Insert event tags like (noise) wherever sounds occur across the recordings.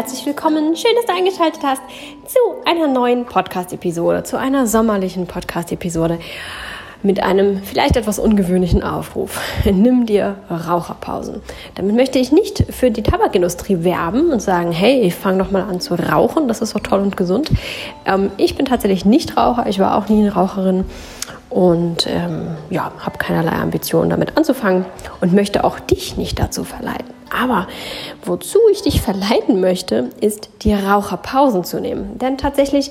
herzlich willkommen. Schön, dass du eingeschaltet hast zu einer neuen Podcast-Episode, zu einer sommerlichen Podcast-Episode mit einem vielleicht etwas ungewöhnlichen Aufruf. (laughs) Nimm dir Raucherpausen. Damit möchte ich nicht für die Tabakindustrie werben und sagen, hey, ich fange doch mal an zu rauchen, das ist doch toll und gesund. Ähm, ich bin tatsächlich nicht Raucher, ich war auch nie eine Raucherin und ähm, ja, habe keinerlei Ambitionen damit anzufangen und möchte auch dich nicht dazu verleiten. Aber wozu ich dich verleiten möchte, ist die Raucherpausen zu nehmen. Denn tatsächlich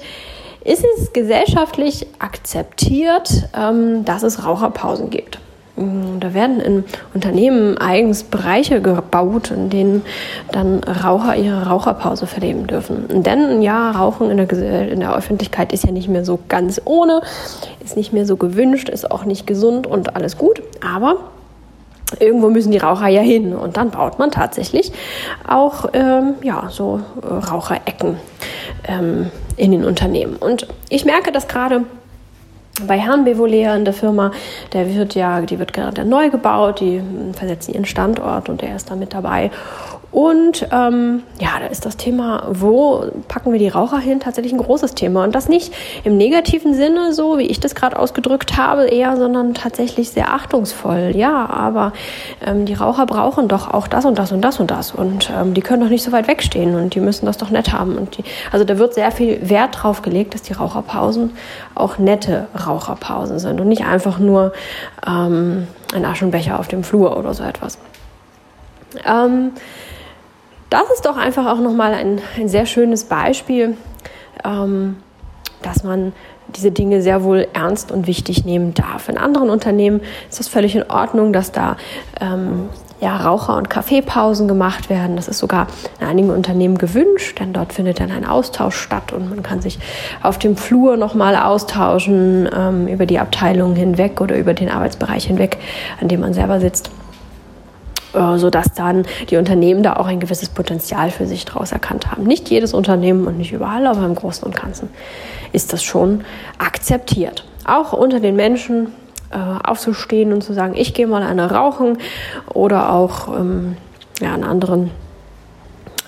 ist es gesellschaftlich akzeptiert, ähm, dass es Raucherpausen gibt. Mm, da werden in Unternehmen eigens Bereiche gebaut, in denen dann Raucher ihre Raucherpause verleben dürfen. Denn ja, Rauchen in der, in der Öffentlichkeit ist ja nicht mehr so ganz ohne, ist nicht mehr so gewünscht, ist auch nicht gesund und alles gut. Aber irgendwo müssen die Raucher ja hin und dann baut man tatsächlich auch ähm, ja, so äh, Raucherecken ähm, in den Unternehmen. Und ich merke das gerade bei Herrn Bevolea in der Firma, der wird ja, die wird gerade neu gebaut, die versetzen ihren Standort und der ist da mit dabei. Und ähm, ja, da ist das Thema, wo packen wir die Raucher hin, tatsächlich ein großes Thema. Und das nicht im negativen Sinne, so wie ich das gerade ausgedrückt habe, eher, sondern tatsächlich sehr achtungsvoll. Ja, aber ähm, die Raucher brauchen doch auch das und das und das und das. Und ähm, die können doch nicht so weit wegstehen und die müssen das doch nett haben. Und die, also da wird sehr viel Wert drauf gelegt, dass die Raucherpausen auch nette Raucherpausen sind und nicht einfach nur ähm, ein Aschenbecher auf dem Flur oder so etwas. Ähm, das ist doch einfach auch nochmal ein, ein sehr schönes Beispiel, ähm, dass man diese Dinge sehr wohl ernst und wichtig nehmen darf. In anderen Unternehmen ist das völlig in Ordnung, dass da ähm, ja, Raucher- und Kaffeepausen gemacht werden. Das ist sogar in einigen Unternehmen gewünscht, denn dort findet dann ein Austausch statt und man kann sich auf dem Flur nochmal austauschen ähm, über die Abteilung hinweg oder über den Arbeitsbereich hinweg, an dem man selber sitzt. Äh, sodass dann die Unternehmen da auch ein gewisses Potenzial für sich daraus erkannt haben. Nicht jedes Unternehmen und nicht überall, aber im Großen und Ganzen ist das schon akzeptiert. Auch unter den Menschen äh, aufzustehen und zu sagen, ich gehe mal eine rauchen oder auch ähm, ja, an anderen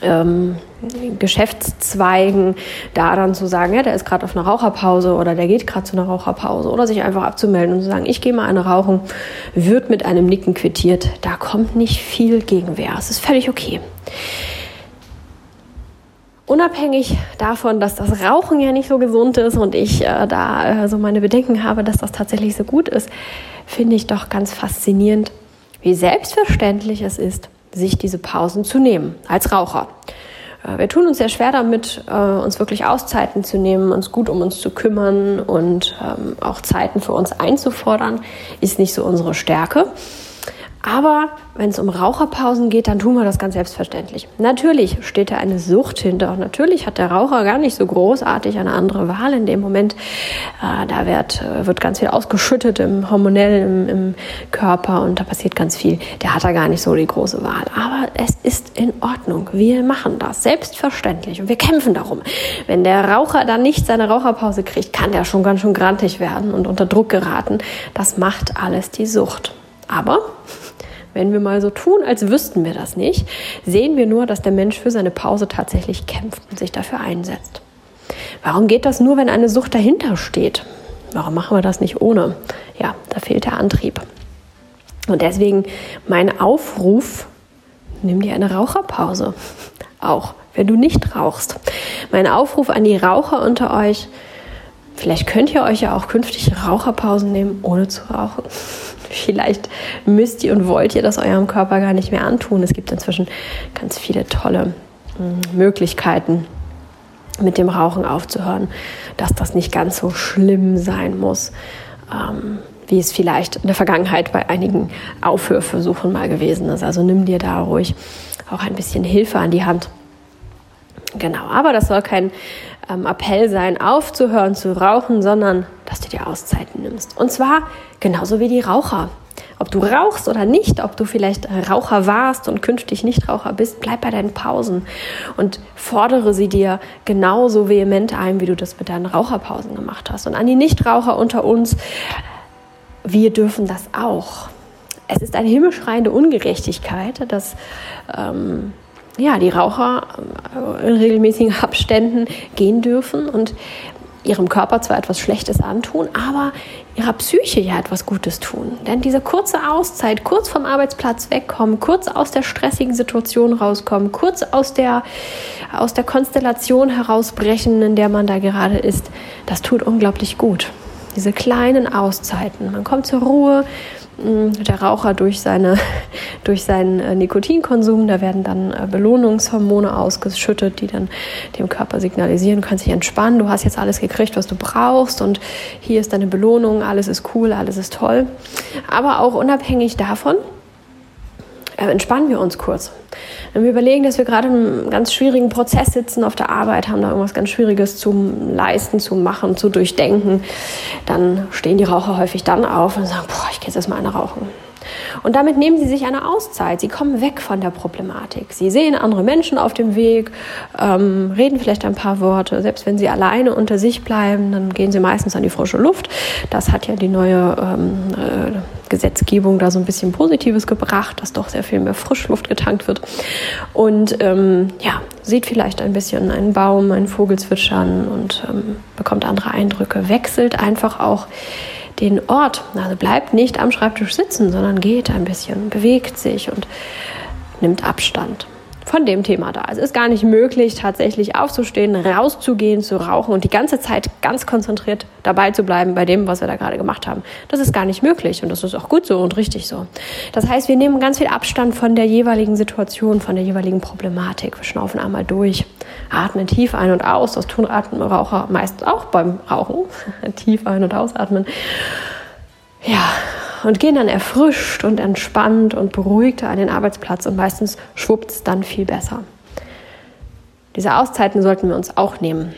ähm, Geschäftszweigen da dann zu sagen, ja, der ist gerade auf einer Raucherpause oder der geht gerade zu einer Raucherpause oder sich einfach abzumelden und zu sagen, ich gehe mal eine rauchen, wird mit einem Nicken quittiert. Da kommt nicht viel Gegenwehr. Es ist völlig okay. Unabhängig davon, dass das Rauchen ja nicht so gesund ist und ich äh, da äh, so meine Bedenken habe, dass das tatsächlich so gut ist, finde ich doch ganz faszinierend, wie selbstverständlich es ist, sich diese Pausen zu nehmen als Raucher. Äh, wir tun uns sehr schwer damit, äh, uns wirklich Auszeiten zu nehmen, uns gut um uns zu kümmern und ähm, auch Zeiten für uns einzufordern, ist nicht so unsere Stärke. Aber wenn es um Raucherpausen geht, dann tun wir das ganz selbstverständlich. Natürlich steht da eine Sucht hinter. Natürlich hat der Raucher gar nicht so großartig eine andere Wahl in dem Moment. Äh, da wird, äh, wird ganz viel ausgeschüttet im hormonell im, im, Körper und da passiert ganz viel. Der hat da gar nicht so die große Wahl. Aber es ist in Ordnung. Wir machen das selbstverständlich und wir kämpfen darum. Wenn der Raucher dann nicht seine Raucherpause kriegt, kann der schon ganz schön grantig werden und unter Druck geraten. Das macht alles die Sucht. Aber wenn wir mal so tun, als wüssten wir das nicht, sehen wir nur, dass der Mensch für seine Pause tatsächlich kämpft und sich dafür einsetzt. Warum geht das nur, wenn eine Sucht dahinter steht? Warum machen wir das nicht ohne? Ja, da fehlt der Antrieb. Und deswegen mein Aufruf, nimm dir eine Raucherpause. (laughs) Auch wenn du nicht rauchst. Mein Aufruf an die Raucher unter euch, vielleicht könnt ihr euch ja auch künftig Raucherpausen nehmen, ohne zu rauchen. (laughs) Vielleicht müsst ihr und wollt ihr das eurem Körper gar nicht mehr antun. Es gibt inzwischen ganz viele tolle hm, Möglichkeiten, mit dem Rauchen aufzuhören, dass das nicht ganz so schlimm sein muss, ähm, wie es vielleicht in der Vergangenheit bei einigen Aufhörversuchen mal gewesen ist. Also nimm dir da ruhig auch ein bisschen Hilfe an die Hand. Genau, aber das soll kein ähm, Appell sein, aufzuhören zu rauchen, sondern dass du dir Auszeiten nimmst. Und zwar genauso wie die Raucher. Ob du rauchst oder nicht, ob du vielleicht Raucher warst und künftig nicht Raucher bist, bleib bei deinen Pausen und fordere sie dir genauso vehement ein, wie du das mit deinen Raucherpausen gemacht hast. Und an die Nichtraucher unter uns, wir dürfen das auch. Es ist eine himmelschreiende Ungerechtigkeit, dass ähm, ja, die Raucher äh, in regelmäßigen Abständen gehen dürfen und ihrem Körper zwar etwas Schlechtes antun, aber ihrer Psyche ja etwas Gutes tun. Denn diese kurze Auszeit, kurz vom Arbeitsplatz wegkommen, kurz aus der stressigen Situation rauskommen, kurz aus der, aus der Konstellation herausbrechen, in der man da gerade ist, das tut unglaublich gut. Diese kleinen Auszeiten. Man kommt zur Ruhe, der Raucher durch, seine, (laughs) durch seinen äh, Nikotinkonsum. Da werden dann äh, Belohnungshormone ausgeschüttet, die dann dem Körper signalisieren, du kannst dich entspannen, du hast jetzt alles gekriegt, was du brauchst und hier ist deine Belohnung, alles ist cool, alles ist toll. Aber auch unabhängig davon entspannen wir uns kurz. Wenn wir überlegen, dass wir gerade in einem ganz schwierigen Prozess sitzen auf der Arbeit, haben da irgendwas ganz Schwieriges zu leisten, zu machen, zu durchdenken, dann stehen die Raucher häufig dann auf und sagen, boah, ich gehe jetzt erstmal eine rauchen. Und damit nehmen sie sich eine Auszeit. Sie kommen weg von der Problematik. Sie sehen andere Menschen auf dem Weg, ähm, reden vielleicht ein paar Worte. Selbst wenn sie alleine unter sich bleiben, dann gehen sie meistens an die frische Luft. Das hat ja die neue ähm, äh, Gesetzgebung da so ein bisschen Positives gebracht, dass doch sehr viel mehr Frischluft getankt wird. Und ähm, ja, sieht vielleicht ein bisschen einen Baum, einen Vogel zwitschern und ähm, bekommt andere Eindrücke, wechselt einfach auch den Ort. Also bleibt nicht am Schreibtisch sitzen, sondern geht ein bisschen, bewegt sich und nimmt Abstand von dem Thema da. Es ist gar nicht möglich, tatsächlich aufzustehen, rauszugehen, zu rauchen und die ganze Zeit ganz konzentriert dabei zu bleiben bei dem, was wir da gerade gemacht haben. Das ist gar nicht möglich und das ist auch gut so und richtig so. Das heißt, wir nehmen ganz viel Abstand von der jeweiligen Situation, von der jeweiligen Problematik. Wir schnaufen einmal durch, atmen tief ein und aus. Das tun Raucher meist auch beim Rauchen. (laughs) tief ein- und ausatmen. Ja, und gehen dann erfrischt und entspannt und beruhigter an den Arbeitsplatz und meistens schwuppt es dann viel besser. Diese Auszeiten sollten wir uns auch nehmen.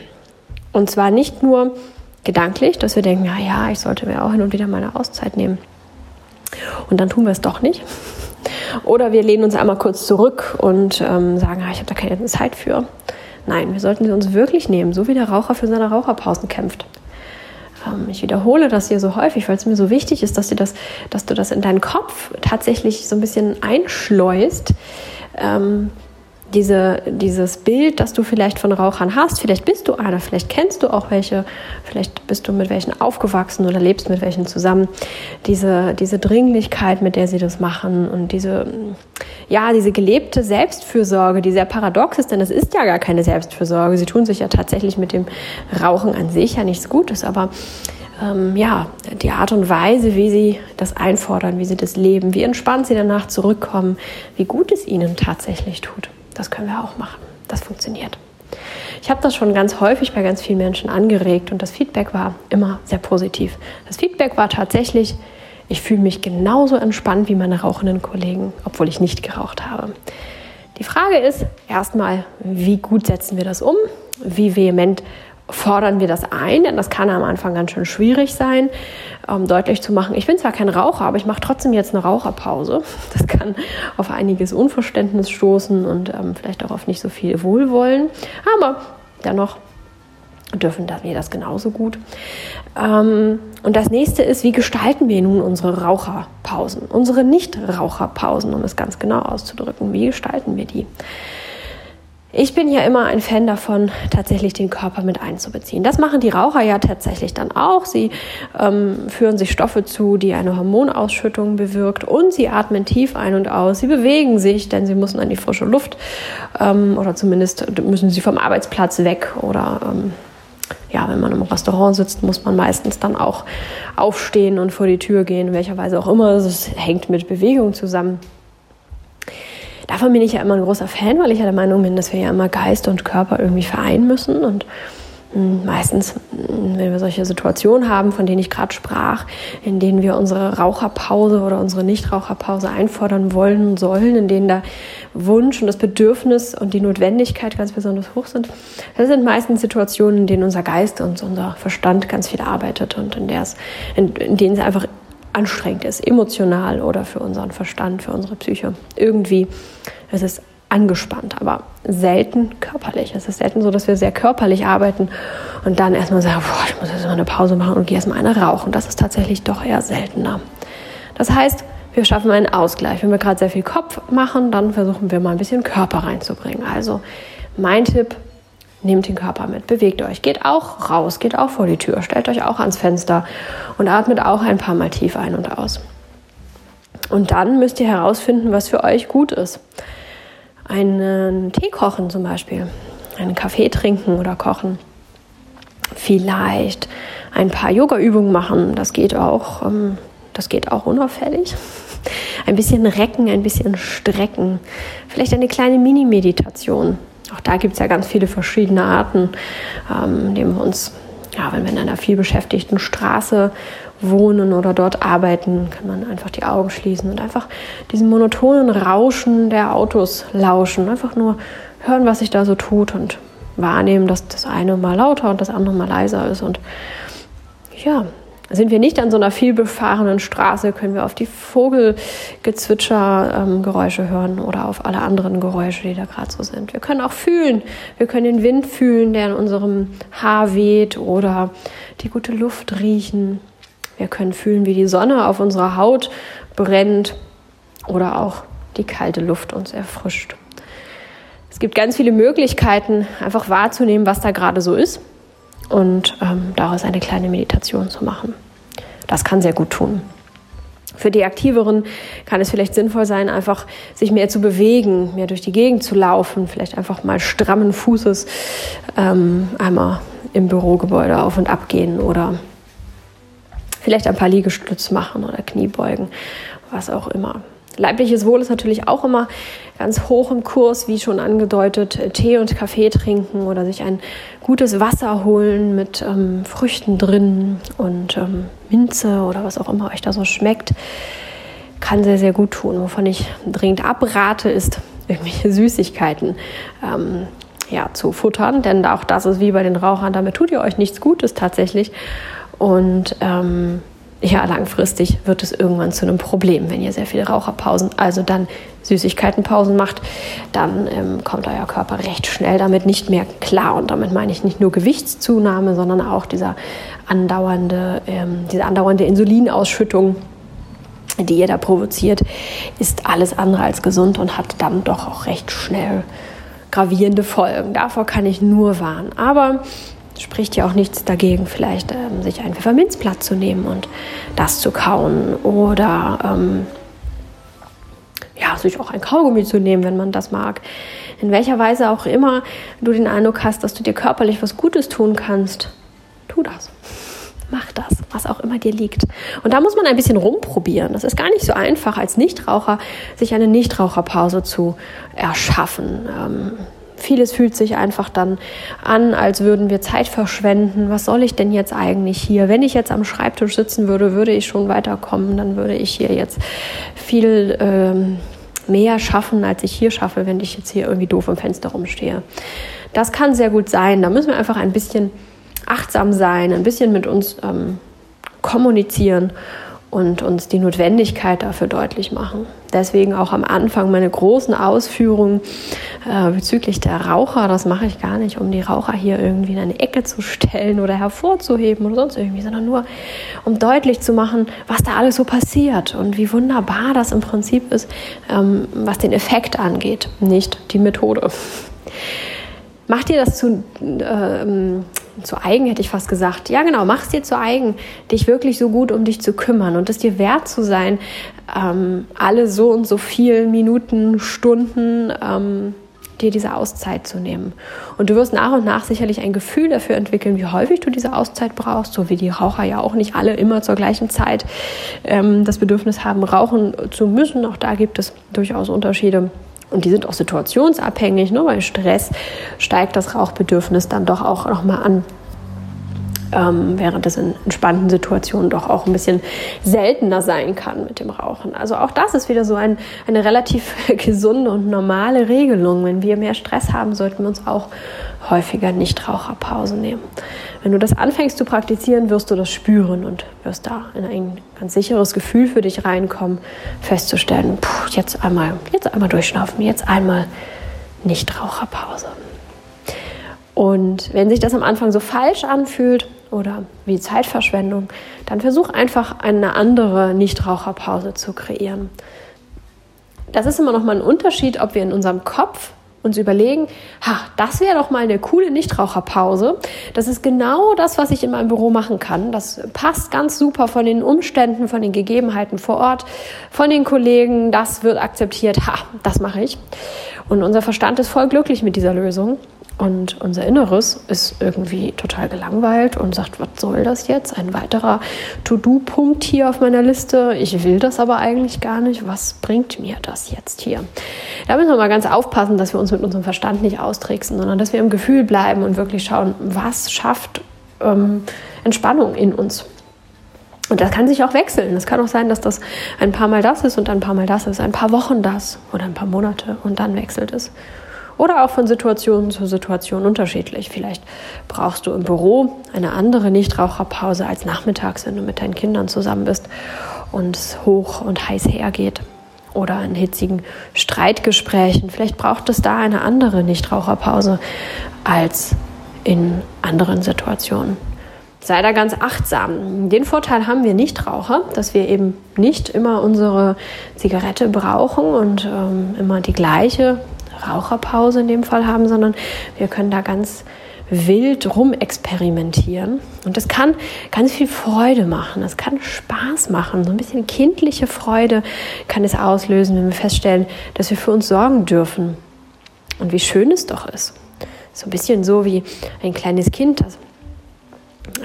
Und zwar nicht nur gedanklich, dass wir denken, ja, ja, ich sollte mir auch hin und wieder meine Auszeit nehmen. Und dann tun wir es doch nicht. Oder wir lehnen uns einmal kurz zurück und ähm, sagen, ah, ich habe da keine Zeit für. Nein, wir sollten sie uns wirklich nehmen, so wie der Raucher für seine Raucherpausen kämpft. Ähm, ich wiederhole das hier so häufig, weil es mir so wichtig ist, dass, dir das, dass du das in deinen Kopf tatsächlich so ein bisschen einschleust. Ähm, diese, dieses Bild, das du vielleicht von Rauchern hast, vielleicht bist du einer, vielleicht kennst du auch welche, vielleicht bist du mit welchen aufgewachsen oder lebst mit welchen zusammen. Diese, diese Dringlichkeit, mit der sie das machen und diese, ja, diese gelebte Selbstfürsorge, die sehr paradox ist, denn es ist ja gar keine Selbstfürsorge. Sie tun sich ja tatsächlich mit dem Rauchen an sich ja nichts Gutes, aber ähm, ja, die Art und Weise, wie sie das einfordern, wie sie das leben, wie entspannt sie danach zurückkommen, wie gut es ihnen tatsächlich tut. Das können wir auch machen. Das funktioniert. Ich habe das schon ganz häufig bei ganz vielen Menschen angeregt und das Feedback war immer sehr positiv. Das Feedback war tatsächlich, ich fühle mich genauso entspannt wie meine rauchenden Kollegen, obwohl ich nicht geraucht habe. Die Frage ist erstmal, wie gut setzen wir das um? Wie vehement fordern wir das ein, denn das kann am Anfang ganz schön schwierig sein, ähm, deutlich zu machen, ich bin zwar kein Raucher, aber ich mache trotzdem jetzt eine Raucherpause. (laughs) Das kann auf einiges Unverständnis stoßen und ähm, vielleicht auch auf nicht so viel Wohlwollen, aber dennoch dürfen wir das genauso gut. Ähm, und das nächste ist, wie gestalten wir nun unsere Raucherpausen, unsere Nicht-Raucherpausen, um es ganz genau auszudrücken, wie gestalten wir die? Ich bin ja immer ein Fan davon, tatsächlich den Körper mit einzubeziehen. Das machen die Raucher ja tatsächlich dann auch. Sie ähm, führen sich Stoffe zu, die eine Hormonausschüttung bewirkt und sie atmen tief ein und aus. Sie bewegen sich, denn sie müssen an die frische Luft ähm, oder zumindest müssen sie vom Arbeitsplatz weg oder ähm, ja, wenn man im Restaurant sitzt, muss man meistens dann auch aufstehen und vor die Tür gehen, in welcher Weise auch immer. Es hängt mit Bewegung zusammen. Davon bin ich ja immer ein großer Fan, weil ich ja der Meinung bin, dass wir ja immer Geist und Körper irgendwie vereinen müssen. Und hm, meistens, hm, wenn wir solche Situationen haben, von denen ich gerade sprach, in denen wir unsere Raucherpause oder unsere Nichtraucherpause einfordern wollen und sollen, in denen der Wunsch und das Bedürfnis und die Notwendigkeit ganz besonders hoch sind, das sind meistens Situationen, in denen unser Geist und unser Verstand ganz viel arbeitet und in, in, in denen es einfach anstrengend ist, emotional oder für unseren Verstand, für unsere Psyche. Irgendwie es ist angespannt, aber selten körperlich. Es ist selten so, dass wir sehr körperlich arbeiten und dann erstmal sagen, boah, ich muss jetzt mal eine Pause machen und gehe erstmal eine rauchen. Das ist tatsächlich doch eher seltener. Das heißt, wir schaffen einen Ausgleich. Wenn wir gerade sehr viel Kopf machen, dann versuchen wir mal ein bisschen Körper reinzubringen. Also mein Tipp, nehmt den Körper mit, bewegt euch, geht auch raus, geht auch vor die Tür, stellt euch auch ans Fenster und atmet auch ein paar Mal tief ein und aus. Und dann müsst ihr herausfinden, was für euch gut ist. Einen Tee kochen zum Beispiel, einen Kaffee trinken oder kochen. Vielleicht ein paar Yoga-Übungen machen, das geht auch, ähm, das geht auch unauffällig. Ein bisschen recken, ein bisschen strecken. Vielleicht eine kleine Mini-Meditation. Auch da gibt es ja ganz viele verschiedene Arten, ähm, indem wir uns, ja, wenn wir in einer viel beschäftigten Straße wohnen oder dort arbeiten, kann man einfach die Augen schließen und einfach diesem monotonen Rauschen der Autos lauschen. Einfach nur hören, was sich da so tut und wahrnehmen, dass das eine mal lauter und das andere mal leiser ist. Und ja, sind wir nicht an so einer vielbefahrenen Straße, können wir auf die Vogelgezwitscher-Geräusche ähm, hören oder auf alle anderen Geräusche, die da gerade so sind. Wir können auch fühlen. Wir können den Wind fühlen, der in unserem Haar weht oder die gute Luft riechen. Wir können fühlen, wie die Sonne auf unserer Haut brennt oder auch die kalte Luft uns erfrischt. Es gibt ganz viele Möglichkeiten, einfach wahrzunehmen, was da gerade so ist und ähm, daraus eine kleine Meditation zu machen. Das kann sehr gut tun. Für die Aktiveren kann es vielleicht sinnvoll sein, einfach sich mehr zu bewegen, mehr durch die Gegend zu laufen, vielleicht einfach mal strammen Fußes ähm, einmal im Bürogebäude auf und ab gehen oder vielleicht ein paar Liegestütz machen oder Kniebeugen, was auch immer. Leibliches Wohl ist natürlich auch immer ganz hoch im Kurs, wie schon angedeutet, Tee und Kaffee trinken oder sich ein gutes Wasser holen mit ähm, Früchten drin und ähm, Minze oder was auch immer euch da so schmeckt, kann sehr, sehr gut tun. Wovon ich dringend abrate, ist (laughs) irgendwelche Süßigkeiten ähm, ja, zu futtern, denn auch das ist wie bei den Rauchern, damit tut ihr euch nichts Gutes tatsächlich. Und ähm, ja, langfristig wird es irgendwann zu einem Problem, wenn ihr sehr viele Raucherpausen, also dann Süßigkeitenpausen macht, dann ähm, kommt euer Körper recht schnell damit nicht mehr klar. Und damit meine ich nicht nur Gewichtszunahme, sondern auch dieser andauernde, ähm, diese andauernde Insulinausschüttung, die ihr da provoziert, ist alles andere als gesund und hat dann doch auch recht schnell gravierende Folgen. Davor kann ich nur warnen. Aber spricht ja auch nichts dagegen, vielleicht ähm, sich ein Pfefferminzblatt zu nehmen und das zu kauen oder ähm, ja, sich auch ein Kaugummi zu nehmen, wenn man das mag. In welcher Weise auch immer du den Eindruck hast, dass du dir körperlich was Gutes tun kannst, tu das. Mach das, was auch immer dir liegt. Und da muss man ein bisschen rumprobieren. Das ist gar nicht so einfach, als Nichtraucher sich eine Nichtraucherpause zu erschaffen. Ähm, Vieles fühlt sich einfach dann an, als würden wir Zeit verschwenden. Was soll ich denn jetzt eigentlich hier? Wenn ich jetzt am Schreibtisch sitzen würde, würde ich schon weiterkommen. Dann würde ich hier jetzt viel ähm, mehr schaffen, als ich hier schaffe, wenn ich jetzt hier irgendwie doof im Fenster rumstehe. Das kann sehr gut sein. Da müssen wir einfach ein bisschen achtsam sein, ein bisschen mit uns ähm, kommunizieren und uns die Notwendigkeit dafür deutlich machen. Deswegen auch am Anfang meine großen Ausführungen äh, bezüglich der Raucher. Das mache ich gar nicht, um die Raucher hier irgendwie in eine Ecke zu stellen oder hervorzuheben oder sonst irgendwie, sondern nur, um deutlich zu machen, was da alles so passiert und wie wunderbar das im Prinzip ist, ähm, was den Effekt angeht, nicht die Methode. Macht dir das zu, äh, zu eigen, hätte ich fast gesagt. Ja, genau, mach es dir zu eigen, dich wirklich so gut um dich zu kümmern und es dir wert zu sein, ähm, alle so und so vielen Minuten, Stunden ähm, dir diese Auszeit zu nehmen. Und du wirst nach und nach sicherlich ein Gefühl dafür entwickeln, wie häufig du diese Auszeit brauchst, so wie die Raucher ja auch nicht alle immer zur gleichen Zeit ähm, das Bedürfnis haben, rauchen zu müssen. Auch da gibt es durchaus Unterschiede. Und die sind auch situationsabhängig. Nur ne? bei Stress steigt das Rauchbedürfnis dann doch auch nochmal an. ähm, während es in entspannten Situationen doch auch ein bisschen seltener sein kann mit dem Rauchen. Also auch das ist wieder so ein, eine relativ (laughs) gesunde und normale Regelung. Wenn wir mehr Stress haben, sollten wir uns auch häufiger Nichtraucherpause nehmen. Wenn du das anfängst zu praktizieren, wirst du das spüren und wirst da in ein ganz sicheres Gefühl für dich reinkommen, festzustellen, puh, jetzt einmal, jetzt einmal durchschnaufen, jetzt einmal Nichtraucherpause. Und wenn sich das am Anfang so falsch anfühlt oder wie Zeitverschwendung, dann versuch einfach eine andere Nichtraucherpause zu kreieren. Das ist immer noch mal ein Unterschied, ob wir in unserem Kopf uns überlegen, ha, das wäre doch mal eine coole Nichtraucherpause. Das ist genau das, was ich in meinem Büro machen kann. Das passt ganz super von den Umständen, von den Gegebenheiten vor Ort, von den Kollegen. Das wird akzeptiert. Ha, das mache ich. Und unser Verstand ist voll glücklich mit dieser Lösung. Und unser Inneres ist irgendwie total gelangweilt und sagt, was soll das jetzt? Ein weiterer To-Do-Punkt hier auf meiner Liste. Ich will das aber eigentlich gar nicht. Was bringt mir das jetzt hier? Da müssen wir mal ganz aufpassen, dass wir uns mit unserem Verstand nicht austricksen, sondern dass wir im Gefühl bleiben und wirklich schauen, was schafft ähm, Entspannung in uns. Und das kann sich auch wechseln. Es kann auch sein, dass das ein paar Mal das ist und ein paar Mal das ist, ein paar Wochen das oder ein paar Monate und dann wechselt es. Oder auch von Situation zu Situation unterschiedlich. Vielleicht brauchst du im Büro eine andere Nichtraucherpause als nachmittags, wenn du mit deinen Kindern zusammen bist und es hoch und heiß hergeht. Oder in hitzigen Streitgesprächen. Vielleicht braucht es da eine andere Nichtraucherpause als in anderen Situationen. Sei da ganz achtsam. Den Vorteil haben wir Nichtraucher, dass wir eben nicht immer unsere Zigarette brauchen und ähm, immer die gleiche Raucherpause in dem Fall haben, sondern wir können da ganz wild rumexperimentieren. Und das kann ganz viel Freude machen. Das kann Spaß machen. So ein bisschen kindliche Freude kann es auslösen, wenn wir feststellen, dass wir für uns sorgen dürfen. Und wie schön es doch ist. So ein bisschen so wie ein kleines Kind, das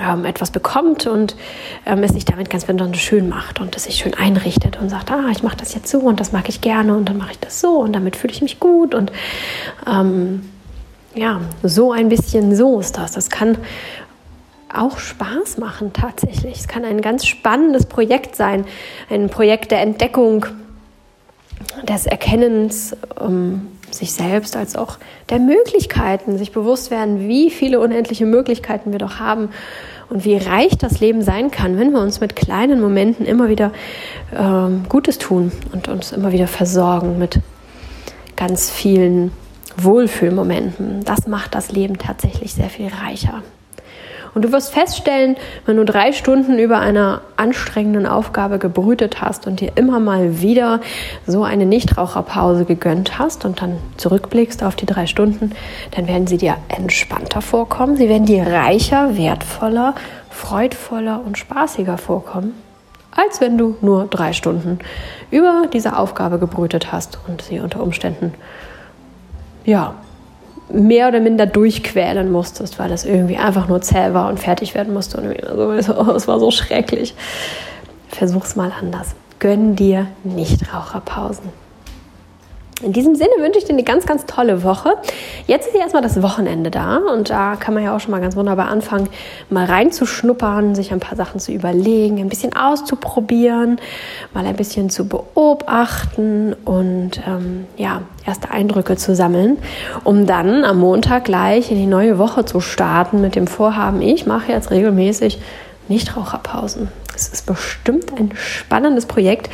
ähm, etwas bekommt und ähm, es sich damit ganz besonders schön macht und es sich schön einrichtet und sagt, ah, ich mache das jetzt so und das mag ich gerne und dann mache ich das so und damit fühle ich mich gut und ähm, ja, so ein bisschen so ist das. Das kann auch Spaß machen tatsächlich. Es kann ein ganz spannendes Projekt sein, ein Projekt der Entdeckung, des Erkennens ähm, sich selbst als auch der Möglichkeiten, sich bewusst werden, wie viele unendliche Möglichkeiten wir doch haben und wie reich das Leben sein kann, wenn wir uns mit kleinen Momenten immer wieder ähm, Gutes tun und uns immer wieder versorgen mit ganz vielen Wohlfühlmomenten. Das macht das Leben tatsächlich sehr viel reicher. Und du wirst feststellen, wenn du drei Stunden über einer anstrengenden Aufgabe gebrütet hast und dir immer mal wieder so eine Nichtraucherpause gegönnt hast und dann zurückblickst auf die drei Stunden, dann werden sie dir entspannter vorkommen. Sie werden dir reicher, wertvoller, freudvoller und spaßiger vorkommen als wenn du nur drei Stunden über diese Aufgabe gebrütet hast und sie unter Umständen ja mehr oder minder durchquälen musstest, weil das irgendwie einfach nur zäh war und fertig werden musste. Und also, (laughs) es war so schrecklich. Versuch's mal anders. Gönn dir Nichtraucherpausen. In diesem Sinne wünsche ich dir eine ganz, ganz tolle Woche. Jetzt ist ja erstmal das Wochenende da und da kann man ja auch schon mal ganz wunderbar anfangen, mal reinzuschnuppern, sich ein paar Sachen zu überlegen, ein bisschen auszuprobieren, mal ein bisschen zu beobachten und ähm, ja, erste Eindrücke zu sammeln, um dann am Montag gleich in die neue Woche zu starten mit dem Vorhaben, ich mache jetzt regelmäßig Nichtraucherpausen. Es ist bestimmt ein spannendes Projekt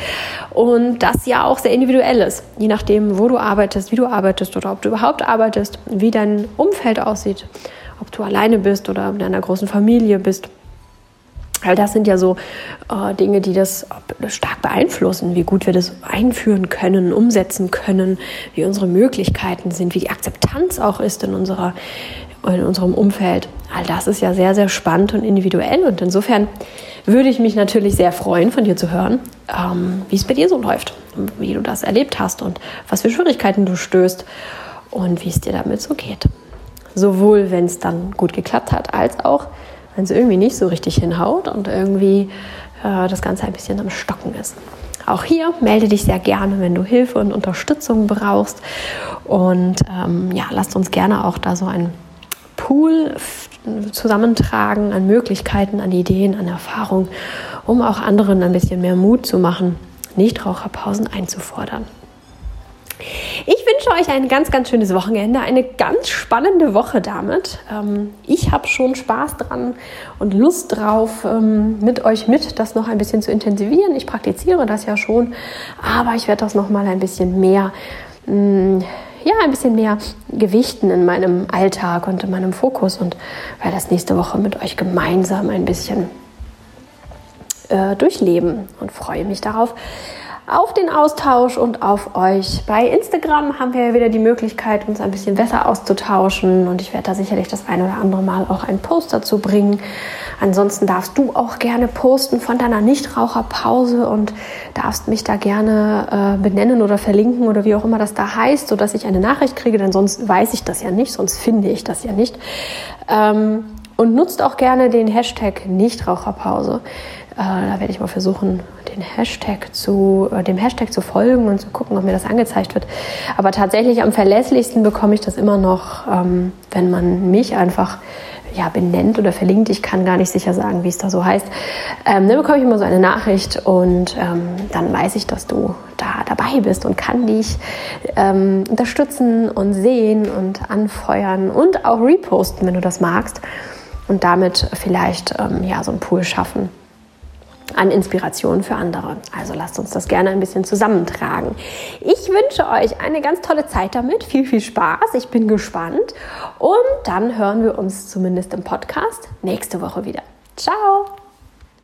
und das ja auch sehr individuell ist. Je nachdem, wo du arbeitest, wie du arbeitest oder ob du überhaupt arbeitest, wie dein Umfeld aussieht, ob du alleine bist oder in einer großen Familie bist. All das sind ja so äh, Dinge, die das stark beeinflussen, wie gut wir das einführen können, umsetzen können, wie unsere Möglichkeiten sind, wie die Akzeptanz auch ist in unserer in unserem Umfeld. All das ist ja sehr, sehr spannend und individuell und insofern würde ich mich natürlich sehr freuen, von dir zu hören, ähm, wie es bei dir so läuft, wie du das erlebt hast und was für Schwierigkeiten du stößt und wie es dir damit so geht. Sowohl, wenn es dann gut geklappt hat, als auch, wenn es irgendwie nicht so richtig hinhaut und irgendwie äh, das Ganze ein bisschen am Stocken ist. Auch hier melde dich sehr gerne, wenn du Hilfe und Unterstützung brauchst. Und ähm, ja, lasst uns gerne auch da so ein Pool zusammentragen an Möglichkeiten, an Ideen, an Erfahrungen, um auch anderen ein bisschen mehr Mut zu machen, Nichtraucherpausen einzufordern. Ich wünsche euch ein ganz, ganz schönes Wochenende, eine ganz spannende Woche damit. Ähm, ich habe schon Spaß dran und Lust drauf, ähm, mit euch mit das noch ein bisschen zu intensivieren. Ich praktiziere das ja schon, aber ich werde das noch mal ein bisschen mehr mm, ja, ein bisschen mehr gewichten in meinem Alltag und in meinem Fokus und werde das nächste Woche mit euch gemeinsam ein bisschen äh, durchleben und freue mich darauf, auf den Austausch und auf euch. Bei Instagram haben wir ja wieder die Möglichkeit, uns ein bisschen besser auszutauschen und ich werde da sicherlich das ein oder andere Mal auch einen Post dazu bringen. Ansonsten darfst du auch gerne posten von deiner Nichtraucherpause und darfst mich da gerne äh, benennen oder verlinken oder wie auch immer das da heißt, sodass ich eine Nachricht kriege, denn sonst weiß ich das ja nicht, sonst finde ich das ja nicht. Ähm, und nutzt auch gerne den Hashtag Nichtraucherpause. Äh, da werde ich mal versuchen, den Hashtag zu, äh, dem Hashtag zu folgen und zu gucken, ob mir das angezeigt wird. Aber tatsächlich am verlässlichsten bekomme ich das immer noch, ähm, wenn man mich einfach ja, benennt oder verlinkt. Ich kann gar nicht sicher sagen, wie es da so heißt. Ähm, dann bekomme ich immer so eine Nachricht und ähm, dann weiß ich, dass du da dabei bist und kann dich ähm, unterstützen und sehen und anfeuern und auch reposten, wenn du das magst. Und damit vielleicht ähm, ja, so einen Pool schaffen an Inspiration für andere. Also lasst uns das gerne ein bisschen zusammentragen. Ich wünsche euch eine ganz tolle Zeit damit, viel, viel Spaß. Ich bin gespannt und dann hören wir uns zumindest im Podcast nächste Woche wieder. Ciao!